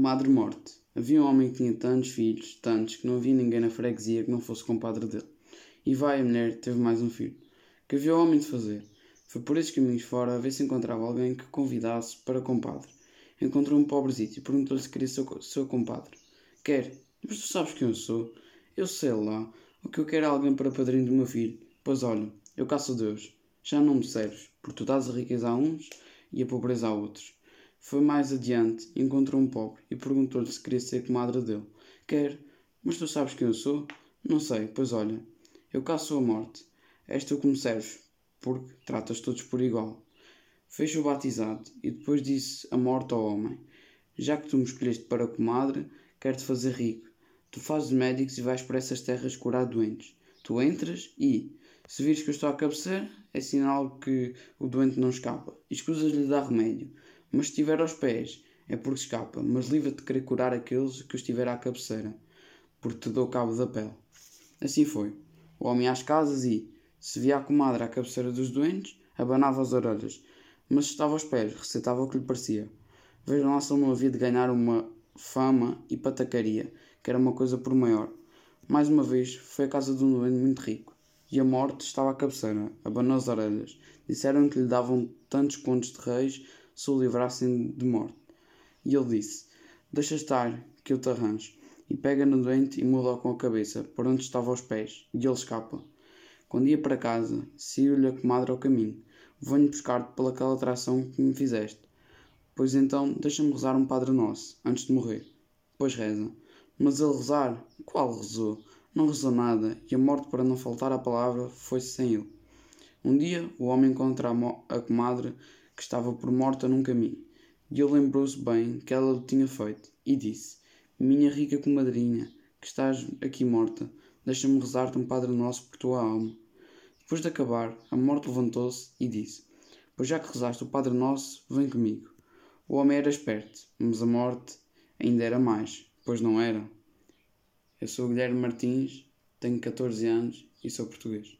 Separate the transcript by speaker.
Speaker 1: Comadre Morte. Havia um homem que tinha tantos filhos, tantos, que não havia ninguém na freguesia que não fosse compadre dele. E vai, a mulher teve mais um filho. Que havia o homem de fazer? Foi por esses caminhos fora a ver se encontrava alguém que convidasse para compadre. Encontrou um pobrezito e perguntou-lhe se queria ser seu, seu compadre. Quer, mas tu sabes quem eu sou? Eu sei lá. O que eu quero é alguém para padrinho do meu filho. Pois olha, eu caço a Deus. Já não me serves, porque tu dás a riqueza a uns e a pobreza a outros. Foi mais adiante encontrou um pobre e perguntou-lhe se queria ser comadre dele. Quer, mas tu sabes quem eu sou? Não sei, pois olha, eu caço a morte. És tu que serves, porque tratas todos por igual. Fez o batizado e depois disse a morte ao homem: Já que tu me escolheste para comadre, quero-te fazer rico. Tu fazes médicos e vais por essas terras curar doentes. Tu entras e, se vires que eu estou a cabeceira, é sinal que o doente não escapa e escusas-lhe dar remédio. Mas se estiver aos pés, é porque escapa, mas livra-te de querer curar aqueles que estiver à cabeceira, porque te dou cabo da pele. Assim foi. O homem às casas e, se via a comadre à cabeceira dos doentes, abanava as orelhas, mas estava aos pés, receitava o que lhe parecia. Vejam lá se ele não havia de ganhar uma fama e patacaria, que era uma coisa por maior. Mais uma vez, foi à casa de um doente muito rico, e a morte estava à cabeceira, abanou as orelhas. Disseram que lhe davam tantos contos de reis se o livrassem de morte. E ele disse: Deixa estar, que eu te arranjo. E pega no doente e muda com a cabeça, por onde estava aos pés, e ele escapa. Quando ia para casa, saiu-lhe a comadre ao caminho. Venho buscar-te pelaquela atração que me fizeste. Pois então, deixa-me rezar um Padre Nosso, antes de morrer. Pois reza. Mas ele rezar? Qual rezou? Não rezou nada, e a morte, para não faltar a palavra, foi-se sem ele. Um dia, o homem encontra a comadre que estava por morta num caminho, e ele lembrou-se bem que ela o tinha feito, e disse: Minha rica comadrinha, que estás aqui morta, deixa-me rezar-te um Padre Nosso por tua alma. Depois de acabar, a morte levantou-se e disse: Pois já que rezaste o Padre Nosso, vem comigo. O homem era esperto, mas a morte ainda era mais, pois não era. Eu sou Guilherme Martins, tenho 14 anos e sou português.